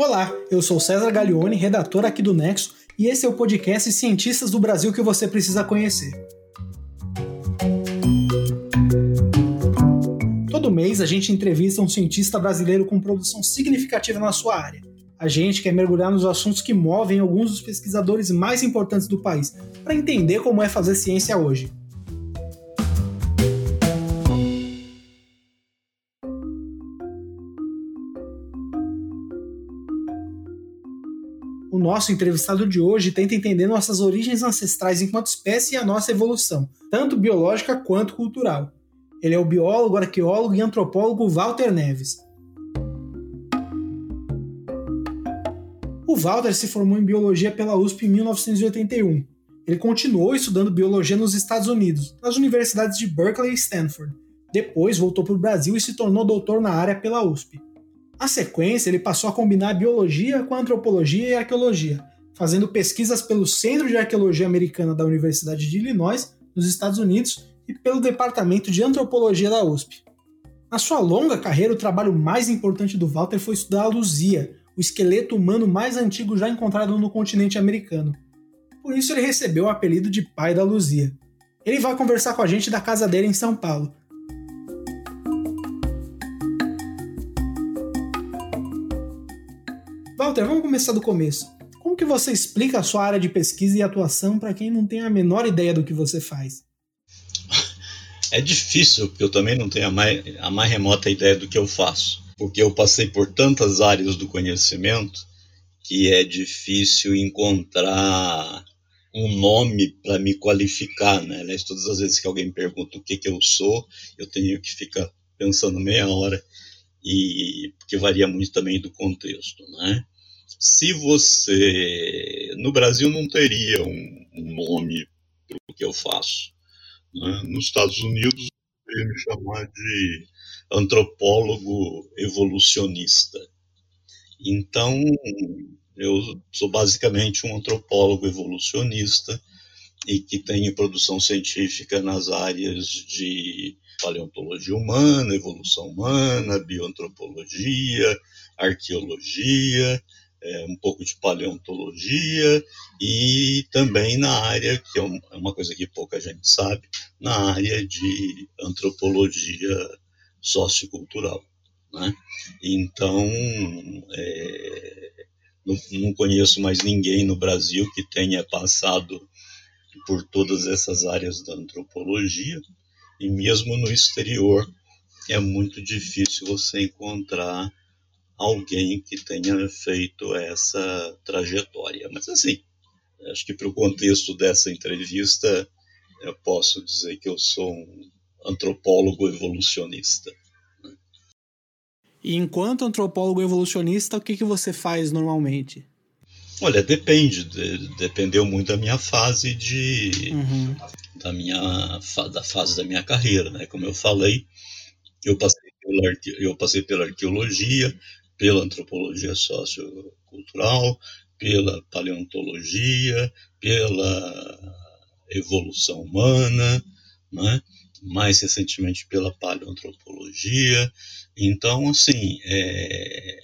Olá, eu sou César Gaglione, redator aqui do Nexo, e esse é o podcast Cientistas do Brasil que você precisa conhecer. Todo mês a gente entrevista um cientista brasileiro com produção significativa na sua área. A gente quer mergulhar nos assuntos que movem alguns dos pesquisadores mais importantes do país, para entender como é fazer ciência hoje. Nosso entrevistado de hoje tenta entender nossas origens ancestrais enquanto espécie e a nossa evolução, tanto biológica quanto cultural. Ele é o biólogo, arqueólogo e antropólogo Walter Neves. O Walter se formou em biologia pela USP em 1981. Ele continuou estudando biologia nos Estados Unidos, nas universidades de Berkeley e Stanford. Depois voltou para o Brasil e se tornou doutor na área pela USP. Na sequência, ele passou a combinar biologia com antropologia e arqueologia, fazendo pesquisas pelo Centro de Arqueologia Americana da Universidade de Illinois, nos Estados Unidos, e pelo Departamento de Antropologia da USP. Na sua longa carreira, o trabalho mais importante do Walter foi estudar a luzia, o esqueleto humano mais antigo já encontrado no continente americano. Por isso ele recebeu o apelido de Pai da Luzia. Ele vai conversar com a gente da casa dele em São Paulo. Walter, vamos começar do começo. Como que você explica a sua área de pesquisa e atuação para quem não tem a menor ideia do que você faz? É difícil, porque eu também não tenho a mais, a mais remota ideia do que eu faço porque eu passei por tantas áreas do conhecimento que é difícil encontrar um nome para me qualificar, né? Aliás, todas as vezes que alguém pergunta o que, que eu sou, eu tenho que ficar pensando meia hora, e porque varia muito também do contexto, né? Se você... No Brasil não teria um, um nome para o que eu faço. Né? Nos Estados Unidos, eu me chamar de antropólogo evolucionista. Então, eu sou basicamente um antropólogo evolucionista e que tem produção científica nas áreas de paleontologia humana, evolução humana, bioantropologia, arqueologia, é, um pouco de paleontologia e também na área, que é, é uma coisa que pouca gente sabe, na área de antropologia sociocultural. Né? Então, é, não, não conheço mais ninguém no Brasil que tenha passado por todas essas áreas da antropologia, e mesmo no exterior é muito difícil você encontrar alguém que tenha feito essa trajetória. Mas assim, acho que para o contexto dessa entrevista, eu posso dizer que eu sou um antropólogo evolucionista. E enquanto antropólogo evolucionista, o que, que você faz normalmente? Olha, depende, de, dependeu muito da minha fase de uhum. Da minha da fase da minha carreira, né? Como eu falei, eu passei pela, eu passei pela arqueologia, pela antropologia sociocultural, pela paleontologia, pela evolução humana, né? mais recentemente pela paleoantropologia. Então, assim, é,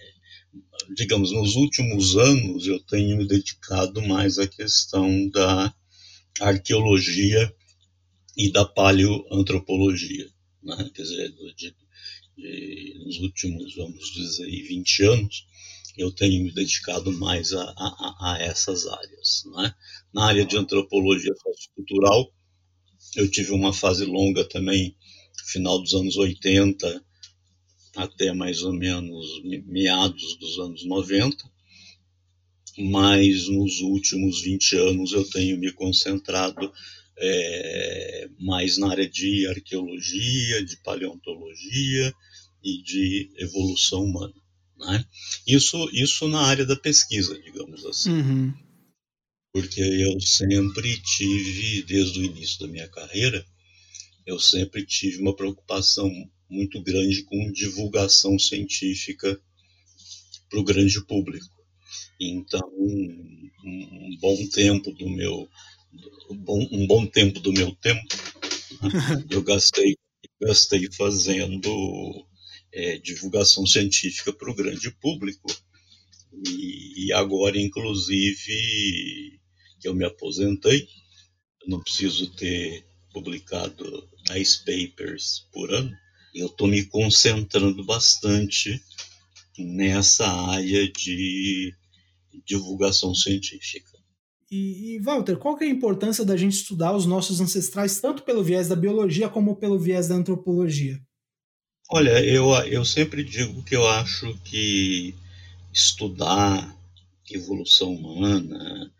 digamos, nos últimos anos eu tenho me dedicado mais à questão da arqueologia e da paleoantropologia. Né? Quer dizer, de, de, nos últimos, vamos dizer, 20 anos, eu tenho me dedicado mais a, a, a essas áreas. Né? Na área de antropologia sociocultural, eu tive uma fase longa também, final dos anos 80 até mais ou menos meados dos anos 90, mas nos últimos 20 anos eu tenho me concentrado é, mais na área de arqueologia, de paleontologia e de evolução humana. Né? Isso, isso na área da pesquisa, digamos assim. Uhum porque eu sempre tive, desde o início da minha carreira, eu sempre tive uma preocupação muito grande com divulgação científica para o grande público. Então, um, um, bom tempo do meu um bom, um bom tempo do meu tempo eu gastei gastei fazendo é, divulgação científica para o grande público E agora, inclusive, que eu me aposentei, não preciso ter publicado 10 papers por ano, eu estou me concentrando bastante nessa área de divulgação científica. E, e, Walter, qual que é a importância da gente estudar os nossos ancestrais tanto pelo viés da biologia como pelo viés da antropologia? Olha, eu, eu sempre digo que eu acho que estudar evolução humana,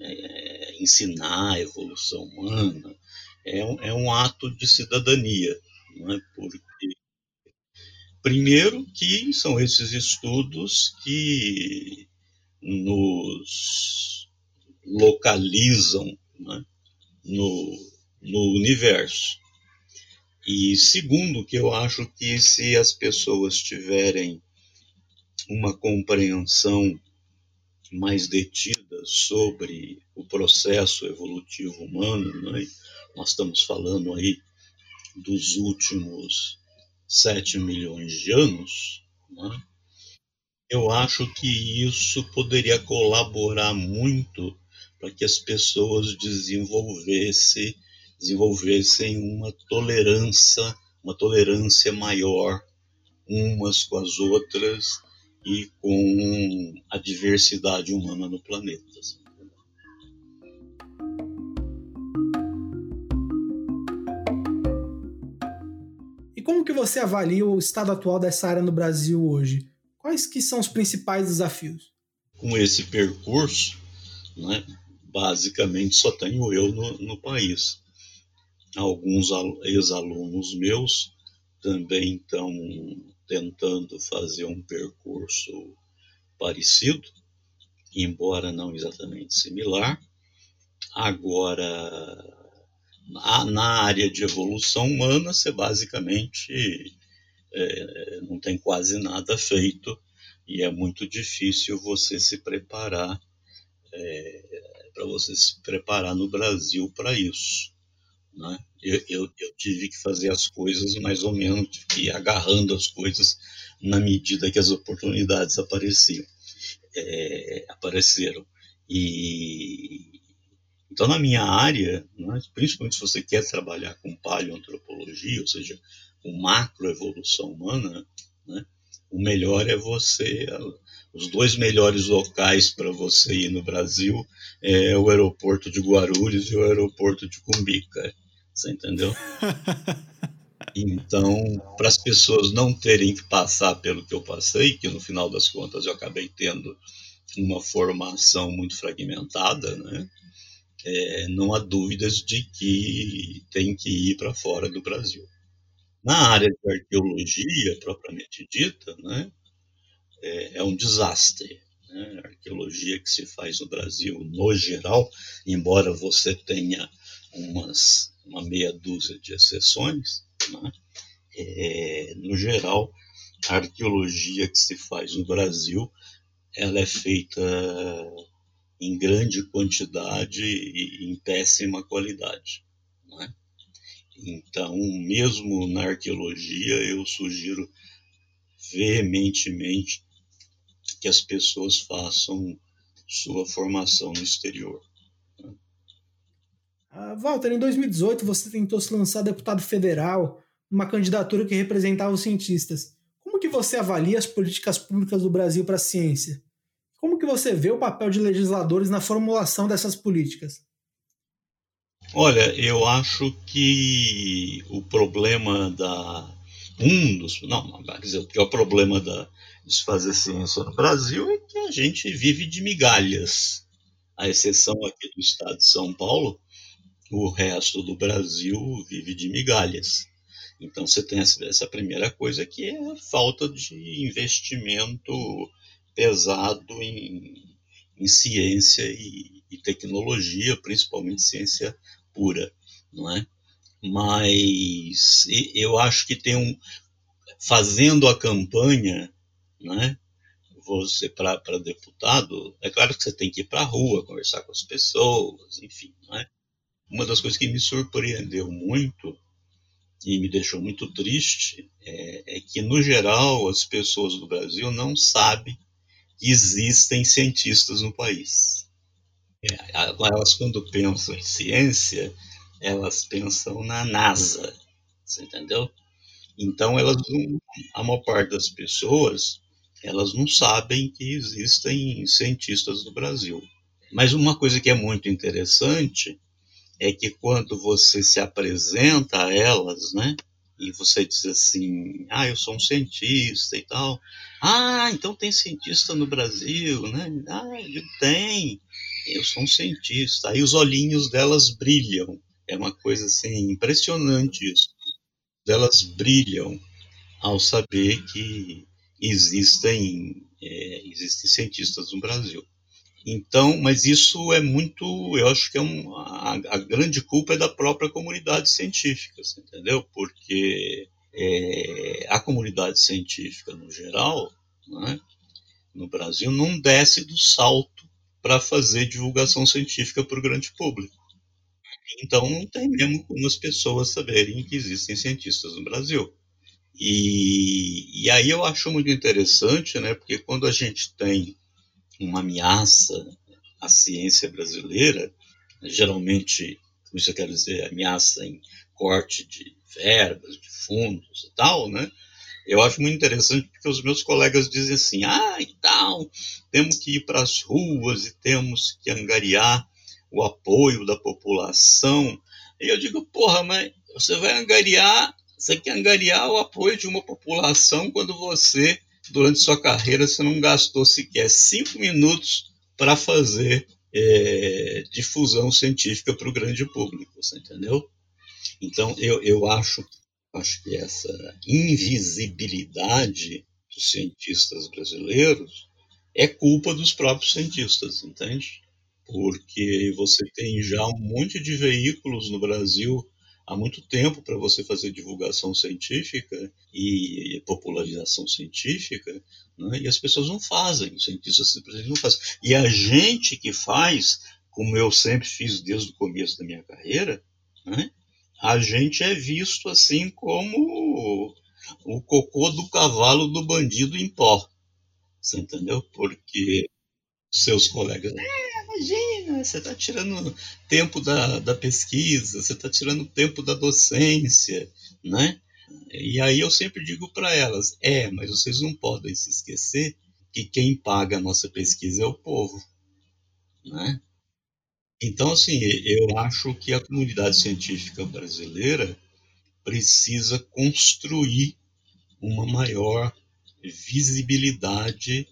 é, ensinar evolução humana, é um, é um ato de cidadania, não é? Porque primeiro que são esses estudos que nos localizam né, no, no universo. E segundo, que eu acho que se as pessoas tiverem uma compreensão mais detida sobre o processo evolutivo humano, né, nós estamos falando aí dos últimos 7 milhões de anos, né, eu acho que isso poderia colaborar muito para que as pessoas desenvolvessem, desenvolvessem uma tolerância, uma tolerância maior umas com as outras e com a diversidade humana no planeta. E como que você avalia o estado atual dessa área no Brasil hoje? Quais que são os principais desafios? Com esse percurso, né, basicamente só tenho eu no, no país. Alguns ex-alunos meus também estão tentando fazer um percurso parecido, embora não exatamente similar. Agora, na área de evolução humana, você basicamente é, não tem quase nada feito e é muito difícil você se preparar é, para você se preparar no Brasil para isso. Né? Eu, eu, eu, tive que fazer as coisas mais ou menos, tive que ir agarrando as coisas na medida que as oportunidades apareciam, é, apareceram. E então na minha área, né, principalmente se você quer trabalhar com paleoantropologia, ou seja, com macroevolução humana, né, o melhor é você os dois melhores locais para você ir no Brasil é o aeroporto de Guarulhos e o aeroporto de Cumbica. Você entendeu? Então, para as pessoas não terem que passar pelo que eu passei, que no final das contas eu acabei tendo uma formação muito fragmentada, né? É, não há dúvidas de que tem que ir para fora do Brasil. Na área de arqueologia, propriamente dita, né, é, é um desastre. Né? A arqueologia que se faz no Brasil, no geral, embora você tenha umas, uma meia dúzia de exceções, né? é, no geral, a arqueologia que se faz no Brasil, ela é feita em grande quantidade e em péssima qualidade. Então, mesmo na arqueologia, eu sugiro veementemente que as pessoas façam sua formação no exterior. Uh, Walter, em 2018 você tentou se lançar deputado federal, uma candidatura que representava os cientistas. Como que você avalia as políticas públicas do Brasil para a ciência? Como que você vê o papel de legisladores na formulação dessas políticas? Olha, eu acho que o problema da um dos não, quer dizer, o pior problema da, de se fazer ciência no Brasil é que a gente vive de migalhas. A exceção aqui do estado de São Paulo, o resto do Brasil vive de migalhas. Então você tem essa primeira coisa que é a falta de investimento pesado em, em ciência e, e, tecnologia, principalmente ciência pura, não é? Mas eu acho que tem um fazendo a campanha, né? Você para deputado, é claro que você tem que ir para a rua, conversar com as pessoas, enfim, né? uma das coisas que me surpreendeu muito e me deixou muito triste é, é, que, no geral, as pessoas do Brasil não sabem que existem cientistas no país. É, elas, quando pensam em ciência, elas pensam na NASA, você entendeu? Então, elas não, a maior parte das pessoas, elas não sabem que existem cientistas no Brasil. Mas uma coisa que é muito interessante é que quando você se apresenta a elas, né, e você diz assim, ah, eu sou um cientista e tal, ah, então tem cientista no Brasil, né? Ah, tem, eu sou um cientista. Aí os olhinhos delas brilham. É uma coisa assim impressionante isso. Elas brilham ao saber que existem é, existem cientistas no Brasil. Então, mas isso é muito, eu acho que é um, a, a grande culpa é da própria comunidade científica, entendeu? Porque é, a comunidade científica no geral, né, no Brasil, não desce do salto para fazer divulgação científica para o grande público. Então não tem mesmo como as pessoas saberem que existem cientistas no Brasil. E, e aí eu acho muito interessante, né, porque quando a gente tem uma ameaça à ciência brasileira, geralmente, isso eu quero dizer, ameaça em corte de verbas, de fundos e tal, né? Eu acho muito interessante porque os meus colegas dizem assim: ah, e tal, temos que ir para as ruas e temos que angariar o apoio da população. E eu digo: porra, mas você vai angariar, você quer angariar o apoio de uma população quando você, durante sua carreira, você não gastou sequer cinco minutos para fazer é, difusão científica para o grande público, você entendeu? Então, eu, eu acho, acho que essa invisibilidade dos cientistas brasileiros é culpa dos próprios cientistas, entende? Porque você tem já um monte de veículos no Brasil há muito tempo para você fazer divulgação científica e popularização científica, né? e as pessoas não fazem, os cientistas não fazem. E a gente que faz, como eu sempre fiz desde o começo da minha carreira, né? A gente é visto assim como o cocô do cavalo do bandido em pó. Você entendeu? Porque seus colegas, é, imagina, você está tirando tempo da, da pesquisa, você está tirando tempo da docência, né? E aí eu sempre digo para elas, é, mas vocês não podem se esquecer que quem paga a nossa pesquisa é o povo, né? Então, assim, eu acho que a comunidade científica brasileira precisa construir uma maior visibilidade,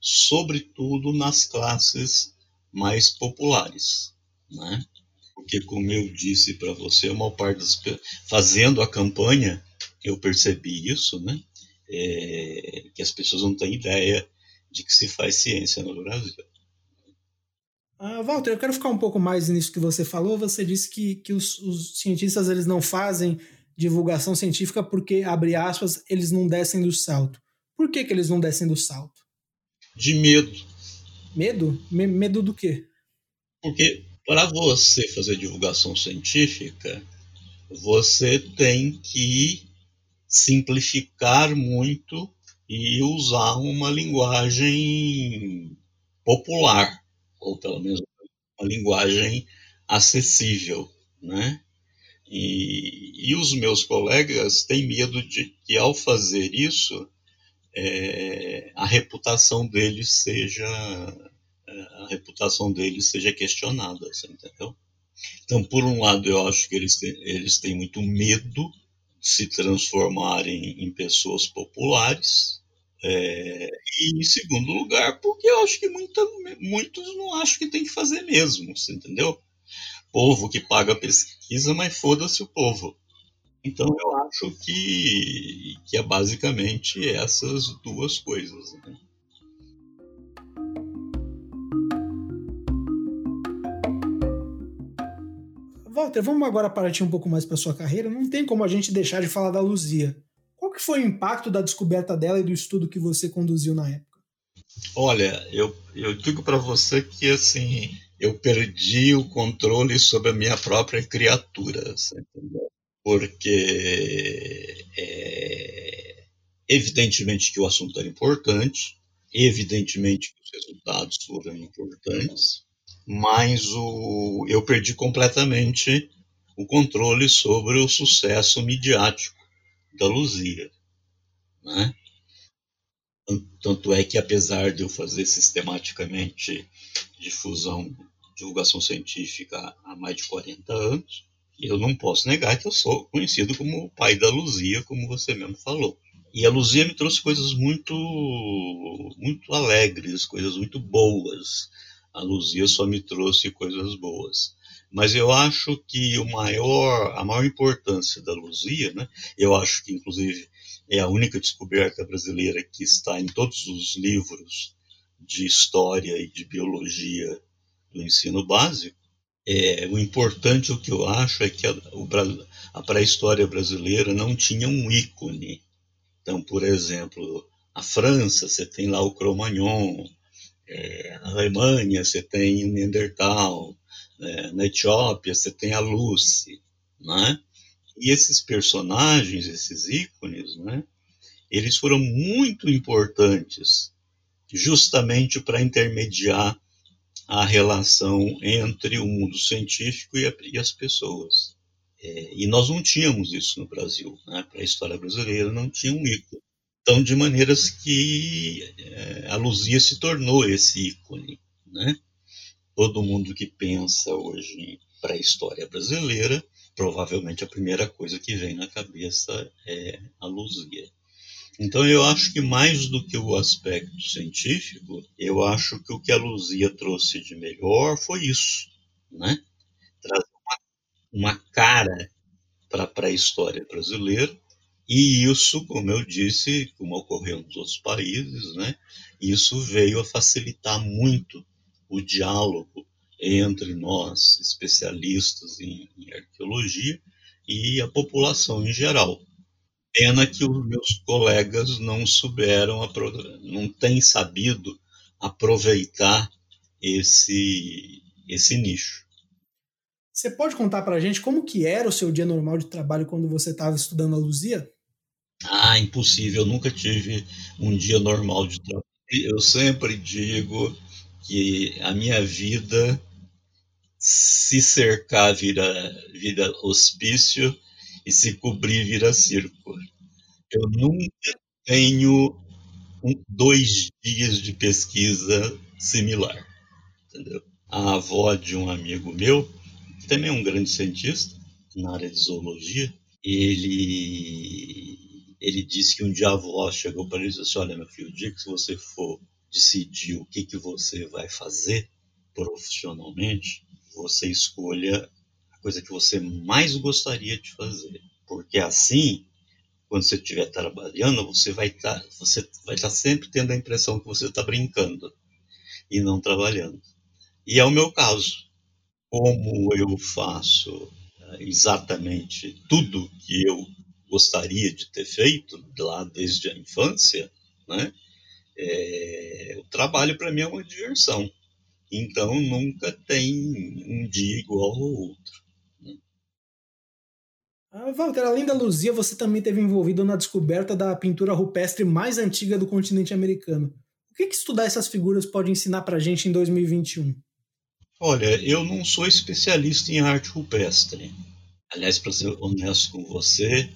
sobretudo nas classes mais populares, né? Porque, como eu disse para você, a maior parte das fazendo a campanha, eu percebi isso, né? É, que as pessoas não têm ideia de que se faz ciência no Brasil. Uh, Walter, eu quero ficar um pouco mais nisso que você falou. Você disse que, que os, os, cientistas eles não fazem divulgação científica porque, abre aspas, eles não descem do salto. Por que, que eles não descem do salto? De medo. Medo? Me medo do quê? Porque para você fazer divulgação científica, você tem que simplificar muito e usar uma linguagem popular ou pelo menos uma linguagem acessível, né? E, e os meus colegas têm medo de que ao fazer isso é, a reputação deles seja é, a reputação deles seja questionada, entendeu? Então, por um lado, eu acho que eles têm, eles têm muito medo de se transformarem em pessoas populares, é, e em segundo lugar, porque eu acho que muita, muitos não acham que tem que fazer mesmo, você entendeu? Povo que paga pesquisa, mas foda-se o povo. Então eu acho que, que é basicamente essas duas coisas. Né? Walter, vamos agora partir um pouco mais para sua carreira. Não tem como a gente deixar de falar da Luzia que foi o impacto da descoberta dela e do estudo que você conduziu na época? Olha, eu, eu digo para você que assim eu perdi o controle sobre a minha própria criatura, porque é, evidentemente que o assunto era importante, Evidentemente que os resultados foram importantes, mas o, eu perdi completamente o controle sobre o sucesso midiático da Luzia. Né? Tanto é que, apesar de eu fazer sistematicamente difusão, divulgação científica há mais de 40 anos, eu não posso negar que eu sou conhecido como o pai da Luzia, como você mesmo falou. E a Luzia me trouxe coisas muito, muito alegres, coisas muito boas. A Luzia só me trouxe coisas boas. Mas eu acho que o maior, a maior importância da Luzia, né? Eu acho que inclusive é a única descoberta brasileira que está em todos os livros de história e de biologia do ensino básico. É, o importante, o que eu acho, é que a, a pré-história brasileira não tinha um ícone então, por exemplo, a França, você tem lá o Cro-Magnon, é, na Alemanha você tem o Neandertal, é, na Etiópia você tem a Lucy, né? E esses personagens, esses ícones, né? Eles foram muito importantes justamente para intermediar a relação entre o mundo científico e, a, e as pessoas. É, e nós não tínhamos isso no Brasil, né? para a história brasileira não tinha um ícone. Então, de maneiras que é, a Luzia se tornou esse ícone. Né? Todo mundo que pensa hoje para a história brasileira, provavelmente a primeira coisa que vem na cabeça é a Luzia. Então, eu acho que mais do que o aspecto científico, eu acho que o que a Luzia trouxe de melhor foi isso, né? Trazer uma cara para a pré-história brasileira. E isso, como eu disse, como ocorreu nos outros países, né, isso veio a facilitar muito o diálogo entre nós, especialistas em, em arqueologia, e a população em geral. Pena que os meus colegas não souberam, não têm sabido aproveitar esse, esse nicho. Você pode contar para a gente como que era o seu dia normal de trabalho quando você estava estudando a Luzia? Ah, impossível. Eu nunca tive um dia normal de trabalho. Eu sempre digo que a minha vida se cercar vira, vira hospício e se cobrir vira circo. Eu nunca tenho um, dois dias de pesquisa similar. Entendeu? A avó de um amigo meu que também é um grande cientista na área de zoologia, ele, ele disse que um dia a avó chegou para ele e disse assim, olha meu filho, o dia que você for decidir o que, que você vai fazer profissionalmente, você escolha a coisa que você mais gostaria de fazer. Porque assim, quando você estiver trabalhando, você vai estar tá, você vai estar tá sempre tendo a impressão que você está brincando e não trabalhando. E é o meu caso como eu faço eh, exatamente tudo que eu gostaria de ter feito lá desde a infância, né? É, o trabalho para mim é uma diversão. Então nunca tem um dia igual ao outro. Né? Ah, Walter, além da Luzia, você também esteve envolvido na descoberta da pintura rupestre mais antiga do continente americano. O que, que estudar essas figuras pode ensinar para a gente em 2021? Olha, eu não sou especialista em arte rupestre. Aliás, para ser honesto com você,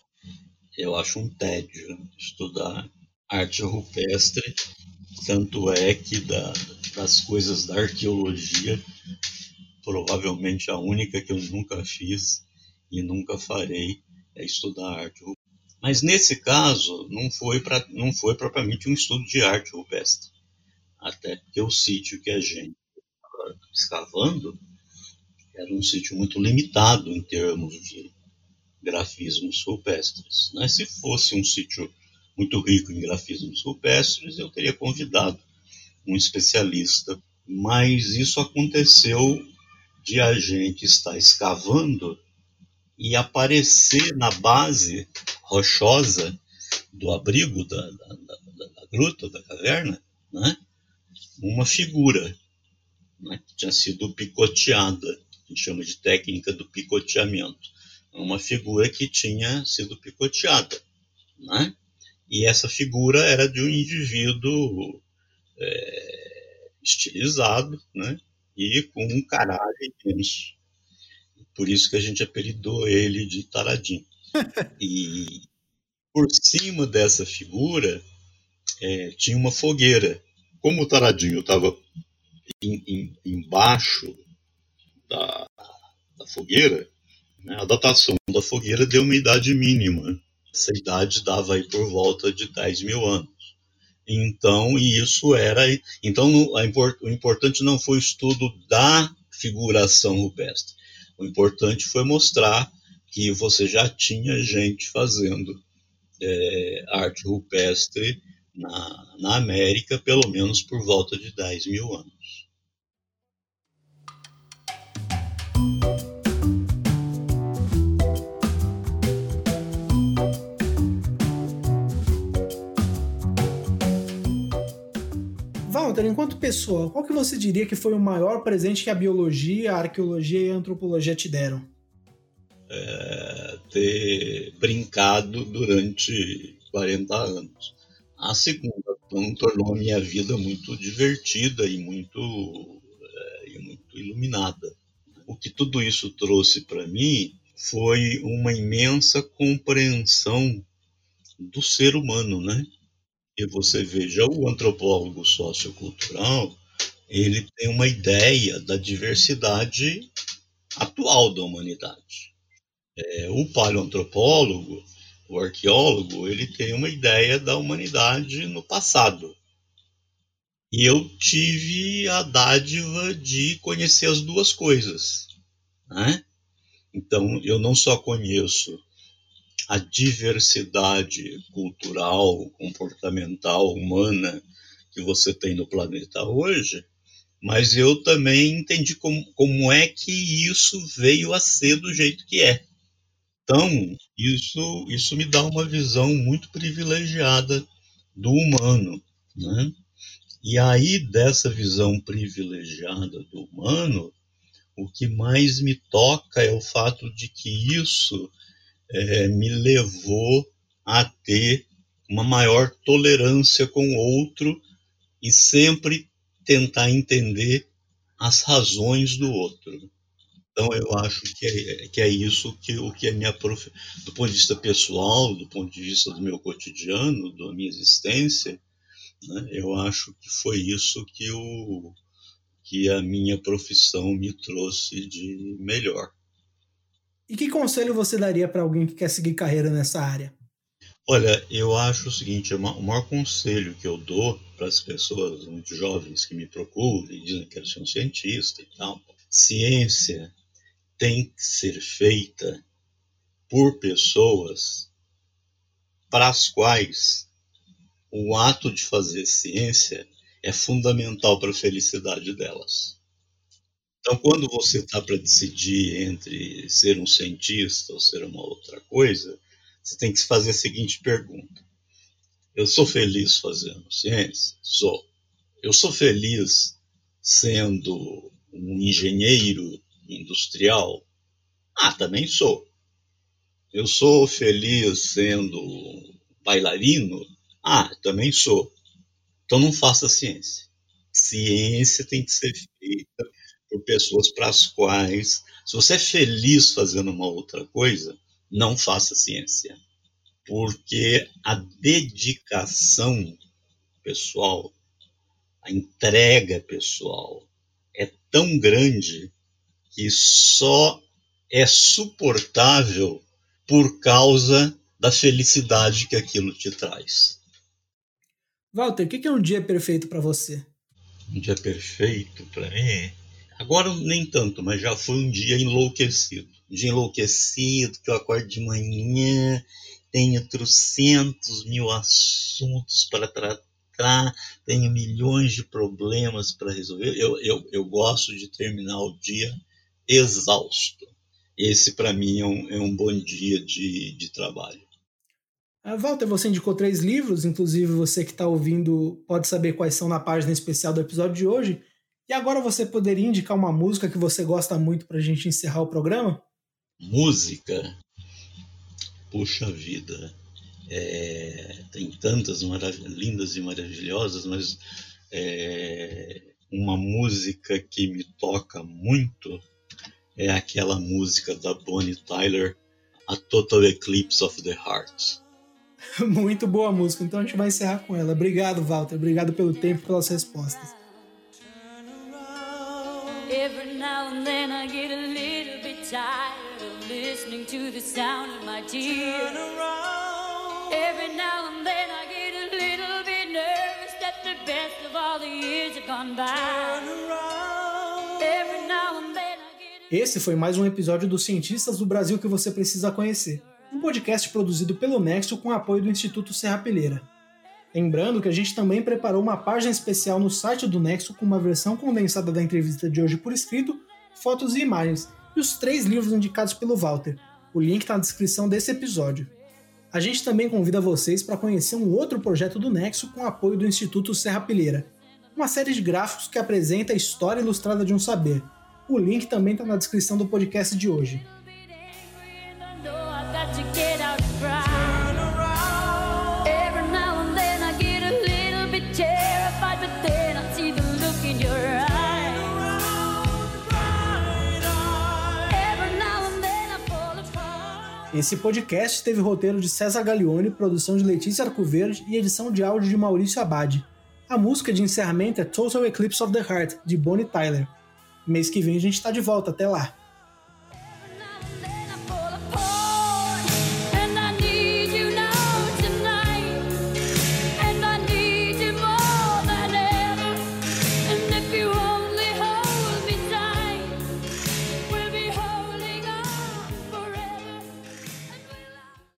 eu acho um tédio estudar arte rupestre. Tanto é que da, das coisas da arqueologia, provavelmente a única que eu nunca fiz e nunca farei é estudar arte rupestre. Mas nesse caso, não foi, pra, não foi propriamente um estudo de arte rupestre. Até porque o sítio que a gente escavando, era um sítio muito limitado em termos de grafismos rupestres. Né? Se fosse um sítio muito rico em grafismos rupestres, eu teria convidado um especialista, mas isso aconteceu de a gente estar escavando e aparecer na base rochosa do abrigo da, da, da, da gruta, da caverna, né? uma figura né, que tinha sido picoteada, a gente chama de técnica do picoteamento. Uma figura que tinha sido picoteada. Né? E essa figura era de um indivíduo é, estilizado, né? E com um caralho imenso. Por isso que a gente apelidou ele de Taradinho. e por cima dessa figura é, tinha uma fogueira. Como o Taradinho estava em, em, embaixo da, da fogueira, né, a datação da fogueira deu uma idade mínima. Essa idade dava aí por volta de 10 mil anos. Então, isso era. Então, o importante não foi o estudo da figuração rupestre. O importante foi mostrar que você já tinha gente fazendo é, arte rupestre na, na América, pelo menos por volta de 10 mil anos. Walter, enquanto pessoa, qual que você diria que foi o maior presente que a biologia, a arqueologia e a antropologia te deram? É, ter brincado durante 40 anos. A segunda então, tornou a minha vida muito divertida e muito, é, e muito iluminada. O que tudo isso trouxe para mim foi uma imensa compreensão do ser humano, né? E você veja, o antropólogo sociocultural, ele tem uma ideia da diversidade atual da humanidade. É, o paleoantropólogo, o arqueólogo, ele tem uma ideia da humanidade no passado. E eu tive a dádiva de conhecer as duas coisas. Né? Então, eu não só conheço a diversidade cultural, comportamental, humana que você tem no planeta hoje, mas eu também entendi como, como é que isso veio a ser do jeito que é. Então, isso, isso me dá uma visão muito privilegiada do humano. Né? E aí, dessa visão privilegiada do humano, o que mais me toca é o fato de que isso é, me levou a ter uma maior tolerância com o outro e sempre tentar entender as razões do outro. Então eu acho que é, que é isso que o que é minha prof... do ponto de vista pessoal, do ponto de vista do meu cotidiano, da minha existência, né, eu acho que foi isso que o que a minha profissão me trouxe de melhor. E que conselho você daria para alguém que quer seguir carreira nessa área? Olha, eu acho o seguinte: o maior conselho que eu dou para as pessoas muito jovens que me procuram e dizem que quero ser um cientista e tal, ciência tem que ser feita por pessoas para as quais o ato de fazer ciência é fundamental para a felicidade delas. Então, quando você está para decidir entre ser um cientista ou ser uma outra coisa, você tem que se fazer a seguinte pergunta: Eu sou feliz fazendo ciência? Sou. Eu sou feliz sendo um engenheiro industrial? Ah, também sou. Eu sou feliz sendo bailarino? Ah, também sou. Então não faça ciência. Ciência tem que ser feita por pessoas para as quais, se você é feliz fazendo uma outra coisa, não faça ciência. Porque a dedicação pessoal, a entrega pessoal é tão grande que só é suportável por causa da felicidade que aquilo te traz. Walter, o que é um dia perfeito para você? Um dia perfeito para mim Agora nem tanto, mas já foi um dia enlouquecido. Dia enlouquecido, que eu acordo de manhã, tenho trocentos mil assuntos para tratar, tenho milhões de problemas para resolver. Eu, eu, eu gosto de terminar o dia exausto. Esse, para mim, é um, é um bom dia de, de trabalho. Ah, Walter, você indicou três livros, inclusive você que está ouvindo pode saber quais são na página especial do episódio de hoje. E agora você poderia indicar uma música que você gosta muito para a gente encerrar o programa? Música? Puxa vida. É, tem tantas lindas e maravilhosas, mas é, uma música que me toca muito é aquela música da Bonnie Tyler, A Total Eclipse of the Heart. Muito boa música, então a gente vai encerrar com ela. Obrigado, Walter. Obrigado pelo tempo e pelas respostas. Every now and then I get a little bit tired of listening to the sound of my tears. Every now and then I get a little bit nervous that the best of all the years have gone by. Every now and then Esse foi mais um episódio dos Cientistas do Brasil que você precisa conhecer um podcast produzido pelo Nexo com apoio do Instituto Serra Peleira. Lembrando que a gente também preparou uma página especial no site do Nexo com uma versão condensada da entrevista de hoje por escrito, fotos e imagens, e os três livros indicados pelo Walter. O link está na descrição desse episódio. A gente também convida vocês para conhecer um outro projeto do Nexo com apoio do Instituto Serra Peleira, uma série de gráficos que apresenta a história ilustrada de um saber. O link também está na descrição do podcast de hoje. Esse podcast teve roteiro de César Gaglione, produção de Letícia Arcoverde e edição de áudio de Maurício Abad. A música de encerramento é Total Eclipse of the Heart, de Bonnie Tyler. Mês que vem a gente está de volta, até lá!